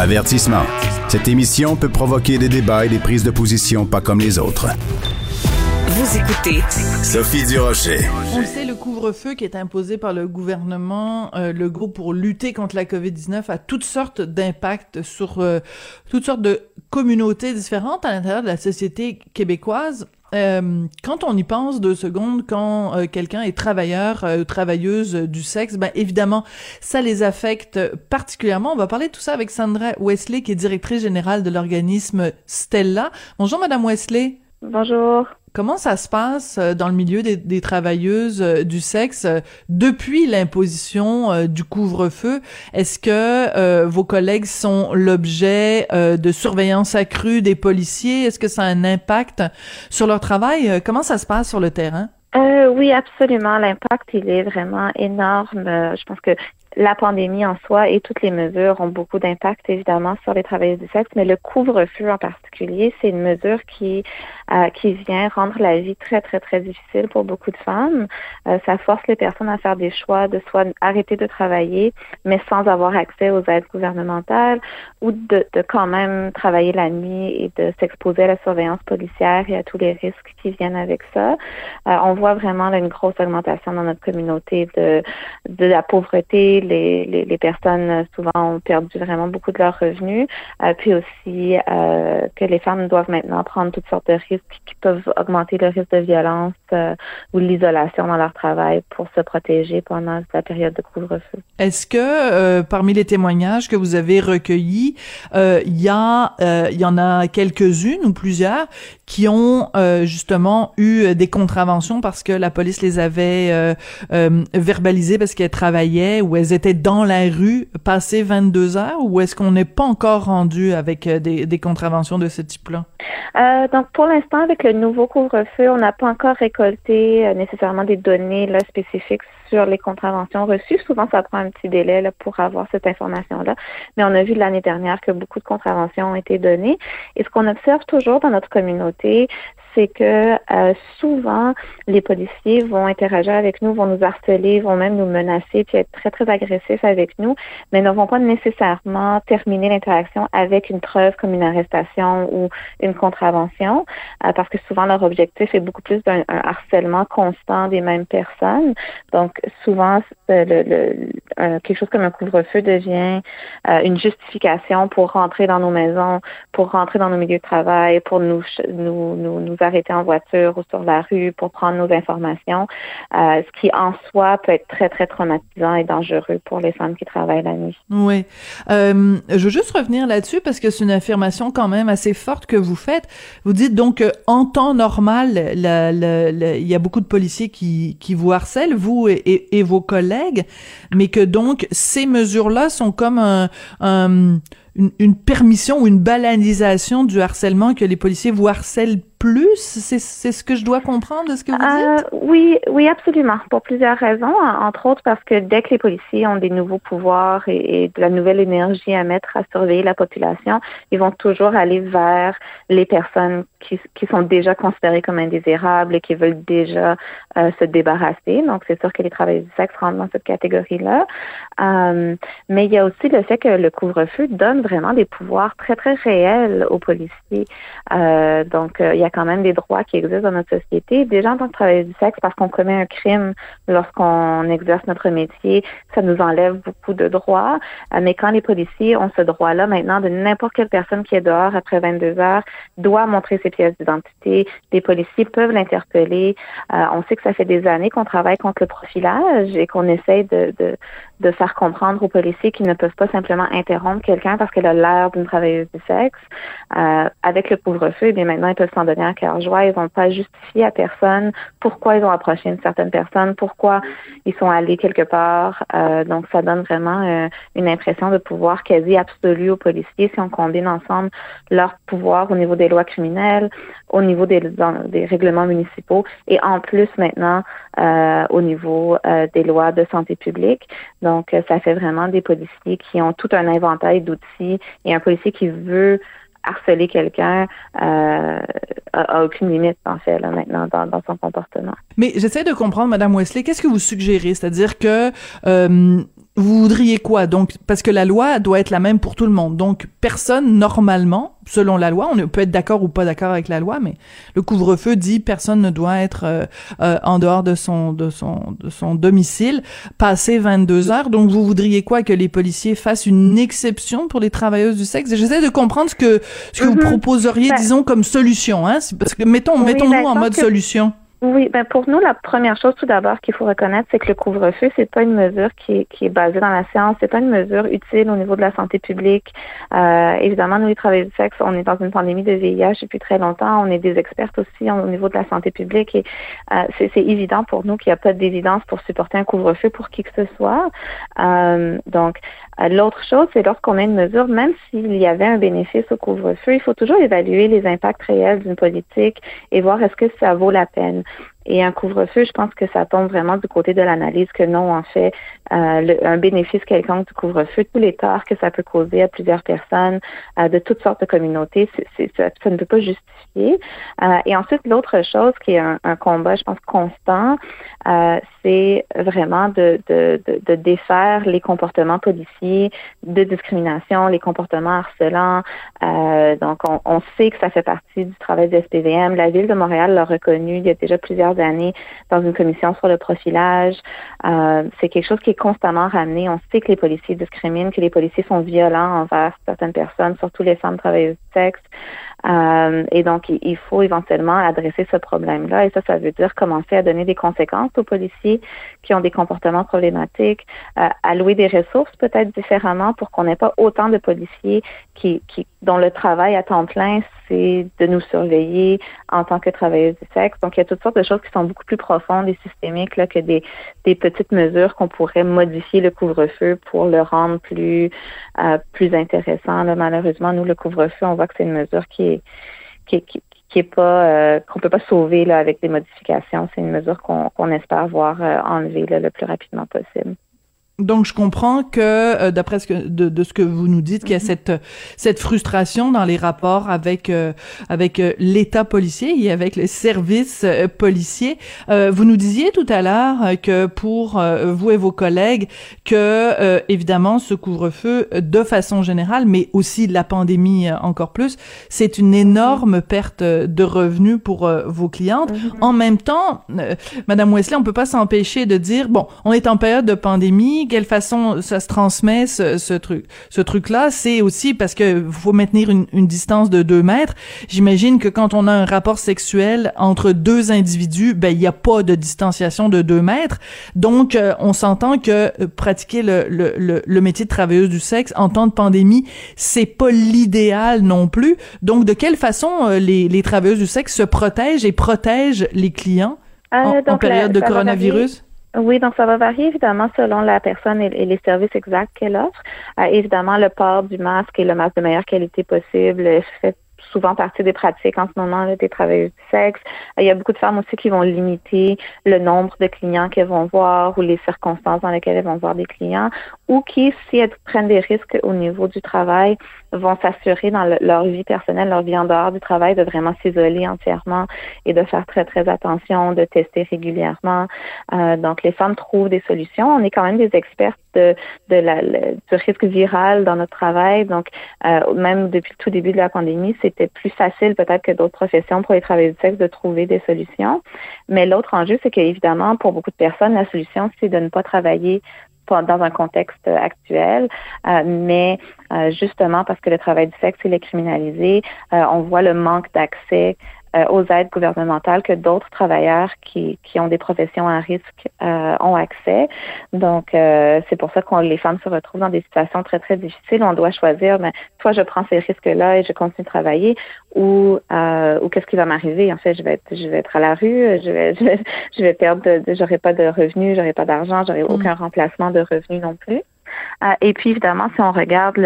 Avertissement. Cette émission peut provoquer des débats et des prises de position pas comme les autres. Vous écoutez Sophie Durocher. On sait, le couvre-feu qui est imposé par le gouvernement, euh, le groupe pour lutter contre la COVID-19 a toutes sortes d'impacts sur euh, toutes sortes de communautés différentes à l'intérieur de la société québécoise. Euh, quand on y pense deux secondes, quand euh, quelqu'un est travailleur ou travailleuse du sexe, ben évidemment, ça les affecte particulièrement. On va parler de tout ça avec Sandra Wesley, qui est directrice générale de l'organisme Stella. Bonjour, Madame Wesley. Bonjour. Comment ça se passe euh, dans le milieu des, des travailleuses euh, du sexe euh, depuis l'imposition du couvre-feu? Est-ce que vos collègues sont l'objet de surveillance accrue des policiers? Est-ce que ça a un impact sur leur travail? Comment ça se passe sur le terrain? Euh, oui, absolument. L'impact, il est vraiment énorme. Je pense que la pandémie en soi et toutes les mesures ont beaucoup d'impact évidemment sur les travailleurs du sexe, mais le couvre-feu en particulier, c'est une mesure qui euh, qui vient rendre la vie très très très difficile pour beaucoup de femmes. Euh, ça force les personnes à faire des choix de soit arrêter de travailler, mais sans avoir accès aux aides gouvernementales, ou de, de quand même travailler la nuit et de s'exposer à la surveillance policière et à tous les risques qui viennent avec ça. Euh, on voit vraiment là, une grosse augmentation dans notre communauté de de la pauvreté les, les, personnes euh, souvent ont perdu vraiment beaucoup de leurs revenus, euh, puis aussi euh, que les femmes doivent maintenant prendre toutes sortes de risques qui peuvent augmenter le risque de violence ou l'isolation dans leur travail pour se protéger pendant la période de couvre-feu. Est-ce que parmi les témoignages que vous avez recueillis, il y a il y en a quelques-unes ou plusieurs qui ont justement eu des contraventions parce que la police les avait verbalisées parce qu'elles travaillaient ou elles étaient dans la rue passé 22 heures ou est-ce qu'on n'est pas encore rendu avec euh, des, contraventions de ce type-là? Euh, donc, pour l'instant, avec le nouveau couvre-feu, on n'a pas encore récolté euh, nécessairement des données là, spécifiques sur les contraventions reçues. Souvent, ça prend un petit délai là, pour avoir cette information-là. Mais on a vu l'année dernière que beaucoup de contraventions ont été données. Et ce qu'on observe toujours dans notre communauté, c'est que euh, souvent les policiers vont interagir avec nous, vont nous harceler, vont même nous menacer, puis être très très agressifs avec nous, mais ne vont pas nécessairement terminer l'interaction avec une preuve comme une arrestation ou une contravention, euh, parce que souvent leur objectif est beaucoup plus d'un harcèlement constant des mêmes personnes. Donc souvent le quelque chose comme un couvre-feu devient euh, une justification pour rentrer dans nos maisons, pour rentrer dans nos milieux de travail, pour nous arrêter en voiture ou sur la rue pour prendre nos informations, euh, ce qui en soi peut être très, très traumatisant et dangereux pour les femmes qui travaillent la nuit. Oui. Euh, je veux juste revenir là-dessus parce que c'est une affirmation quand même assez forte que vous faites. Vous dites donc en temps normal, il y a beaucoup de policiers qui, qui vous harcèlent, vous et, et, vos collègues, mais que donc ces mesures-là sont comme un, un une, permission ou une banalisation du harcèlement que les policiers vous harcèlent plus? C'est ce que je dois comprendre de ce que vous dites? Euh, oui, oui, absolument. Pour plusieurs raisons. Entre autres parce que dès que les policiers ont des nouveaux pouvoirs et, de la nouvelle énergie à mettre à surveiller la population, ils vont toujours aller vers les personnes qui, qui sont déjà considérées comme indésirables et qui veulent déjà euh, se débarrasser. Donc, c'est sûr que les travailleurs du sexe rentrent dans cette catégorie-là. Euh, mais il y a aussi le fait que le couvre-feu donne vraiment des pouvoirs très, très réels aux policiers. Donc, il y a quand même des droits qui existent dans notre société. Déjà en tant que travailleuse du sexe, parce qu'on commet un crime lorsqu'on exerce notre métier, ça nous enlève beaucoup de droits. Euh, mais quand les policiers ont ce droit-là maintenant de n'importe quelle personne qui est dehors après 22 heures doit montrer ses pièces d'identité. Les policiers peuvent l'interpeller. Euh, on sait que ça fait des années qu'on travaille contre le profilage et qu'on essaye de, de, de faire comprendre aux policiers qu'ils ne peuvent pas simplement interrompre quelqu'un parce qu'elle a l'air d'une travailleuse du sexe. Euh, avec le couvre-feu, eh bien maintenant, ils peuvent s'en donner à cœur joie. Ils vont pas justifier à personne pourquoi ils ont approché une certaine personne, pourquoi ils sont allés quelque part. Euh, donc, ça donne vraiment euh, une impression de pouvoir quasi absolu aux policiers si on combine ensemble leur pouvoir au niveau des lois criminelles, au niveau des, règlements municipaux et en plus maintenant euh, au niveau des lois de santé publique. Donc, ça fait vraiment des policiers qui ont tout un inventaire d'outils et un policier qui veut harceler quelqu'un euh, a, aucune limite en fait là maintenant dans, dans son comportement. Mais j'essaie de comprendre, Madame Wesley, qu'est-ce que vous suggérez, c'est-à-dire que euh, vous voudriez quoi? Donc, parce que la loi doit être la même pour tout le monde. Donc, personne, normalement, selon la loi, on peut être d'accord ou pas d'accord avec la loi, mais le couvre-feu dit personne ne doit être euh, euh, en dehors de son, de son, de son domicile passé 22 heures. Donc, vous voudriez quoi? Que les policiers fassent une exception pour les travailleuses du sexe? J'essaie de comprendre ce que ce que vous mhm. proposeriez, ben disons, comme solution. Hein? Parce que mettons, mettons-nous ben, en mode solution. Oui, ben pour nous, la première chose tout d'abord qu'il faut reconnaître, c'est que le couvre-feu, c'est pas une mesure qui est, qui est basée dans la science, c'est pas une mesure utile au niveau de la santé publique. Euh, évidemment, nous, les travailleurs du sexe, on est dans une pandémie de VIH depuis très longtemps, on est des experts aussi au niveau de la santé publique et euh, c'est évident pour nous qu'il n'y a pas d'évidence pour supporter un couvre-feu pour qui que ce soit. Euh, donc, l'autre chose, c'est lorsqu'on a une mesure, même s'il y avait un bénéfice au couvre-feu, il faut toujours évaluer les impacts réels d'une politique et voir est-ce que ça vaut la peine. Et un couvre-feu, je pense que ça tombe vraiment du côté de l'analyse que non, en fait, euh, un bénéfice quelconque du couvre-feu, tous les torts que ça peut causer à plusieurs personnes euh, de toutes sortes de communautés, ça, ne peut pas justifier. Euh, et ensuite, l'autre chose qui est un, un combat, je pense, constant, euh, c'est vraiment de, de, de, de, défaire les comportements policiers de discrimination, les comportements harcelants. Euh, donc, on, on, sait que ça fait partie du travail de SPVM. La Ville de Montréal l'a reconnu il y a déjà plusieurs années dans une commission sur le profilage. Euh, c'est quelque chose qui est constamment ramené. On sait que les policiers discriminent, que les policiers sont violents envers certaines personnes, surtout les femmes travailleuses du sexe. Euh, et donc, il faut éventuellement adresser ce problème-là. Et ça, ça veut dire commencer à donner des conséquences aux policiers qui ont des comportements problématiques, euh, allouer des ressources peut-être différemment pour qu'on n'ait pas autant de policiers qui, qui, dont le travail à temps plein, c'est de nous surveiller en tant que travailleuses du sexe. Donc, il y a toutes sortes de choses qui sont beaucoup plus profondes et systémiques là, que des, des petites mesures qu'on pourrait modifier le couvre-feu pour le rendre plus, euh, plus intéressant. Là, malheureusement, nous, le couvre-feu, on voit que c'est une mesure qui est, qui, qui, qui est pas euh, qu'on peut pas sauver avec des modifications. C'est une mesure qu'on espère voir euh, enlevée le plus rapidement possible. Donc je comprends que euh, d'après ce que de, de, ce que vous nous dites qu'il y a mm-hmm. cette cette frustration dans les rapports avec euh, avec euh, l'État policier et avec les services policiers. vous nous disiez tout à l'heure que pour vous et vos collègues que évidemment ce couvre-feu de façon générale mais aussi la pandémie encore plus, c'est une énorme perte de revenus pour vos clientes. Mm-hmm. En même temps, madame Wesley, on peut pas s'empêcher de dire bon, on est en période de pandémie quelle façon ça se transmet ce, ce truc ce là c'est aussi parce que faut maintenir une, une distance de deux mètres. J'imagine que quand on a un rapport sexuel entre deux individus ben il n'y a pas de distanciation de deux mètres. Donc euh, on s'entend que euh, pratiquer le, le, le, métier de travailleuse du sexe en temps de pandémie c'est pas l'idéal non plus. Donc de quelle façon euh, les, les travailleuses du sexe se protègent et protègent les clients en, en, période de coronavirus? Oui, donc ça va varier évidemment selon la personne et, les services exacts qu'elle offre. Euh, évidemment, le port du masque et le masque de meilleure qualité possible fait souvent partie des pratiques en ce moment là, des travailleurs du sexe. Il y a beaucoup de femmes aussi qui vont limiter le nombre de clients qu'elles vont voir ou les circonstances dans lesquelles elles vont voir des clients ou qui, si elles prennent des risques au niveau du travail, vont s'assurer dans leur vie personnelle, leur vie en dehors du travail, de vraiment s'isoler entièrement et de faire très, très attention, de tester régulièrement. Euh, donc, les femmes trouvent des solutions. On est quand même des experts de, de la, du risque viral dans notre travail. Donc, euh, même depuis le tout début de la pandémie, c'était plus facile peut-être que d'autres professions pour les travailleurs du sexe de trouver des solutions. Mais l'autre enjeu, c'est qu'évidemment, pour beaucoup de personnes, la solution, c'est de ne pas travailler dans un contexte actuel, euh, mais euh, justement parce que le travail du sexe il est criminalisé, euh, on voit le manque d'accès euh, aux aides gouvernementales que d'autres travailleurs qui, qui ont des professions à risque euh, ont accès. Donc, euh, c'est pour ça que les femmes se retrouvent dans des situations très, très difficiles. On doit choisir, mais soit je prends ces risques-là et je continue de travailler, ou, ou qu'est-ce qui va m'arriver? En fait, je vais être, je vais être à la rue, je vais, je vais, je vais perdre, j'aurai pas de revenus, j'aurai pas d'argent, j'aurai mm. aucun remplacement de revenus non plus. Euh, et puis, évidemment, si on regarde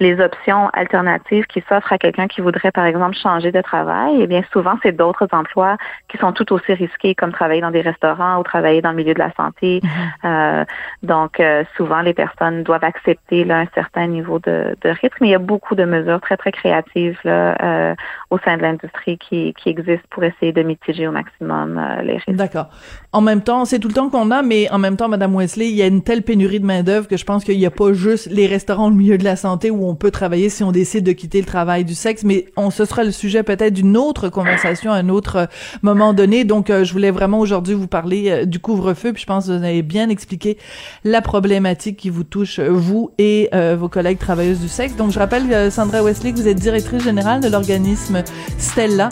les options alternatives qui s'offrent à quelqu'un qui voudrait, par exemple, changer de travail, eh bien, souvent, c'est d'autres emplois qui sont tout aussi risqués, comme travailler dans des restaurants ou travailler dans le milieu de la santé. Mm-hmm. Euh, donc, euh, souvent, les personnes doivent accepter là, un certain niveau de, de, risque, mais il y a beaucoup de mesures très, très créatives là, au sein de l'industrie qui, qui existent pour essayer de mitiger au maximum les risques. D'accord. En même temps, c'est tout le temps qu'on a, mais en même temps, Madame Wesley, il y a une telle pénurie de main-d'œuvre que je pense qu'il n'y a pas juste les restaurants au milieu de la santé où on peut travailler si on décide de quitter le travail du sexe, mais on ce sera le sujet peut-être d'une autre conversation à un autre euh, moment donné. Donc, euh, je voulais vraiment aujourd'hui vous parler euh, du couvre-feu, puis je pense que vous avez bien expliqué la problématique qui vous touche, vous et vos collègues travailleuses du sexe. Donc, je rappelle, Sandra Wesley, que vous êtes directrice générale de l'organisme Stella,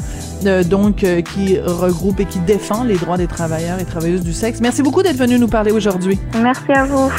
donc qui regroupe et qui défend les droits des travailleurs et travailleuses du sexe. Merci beaucoup d'être venue nous parler aujourd'hui. Merci à vous.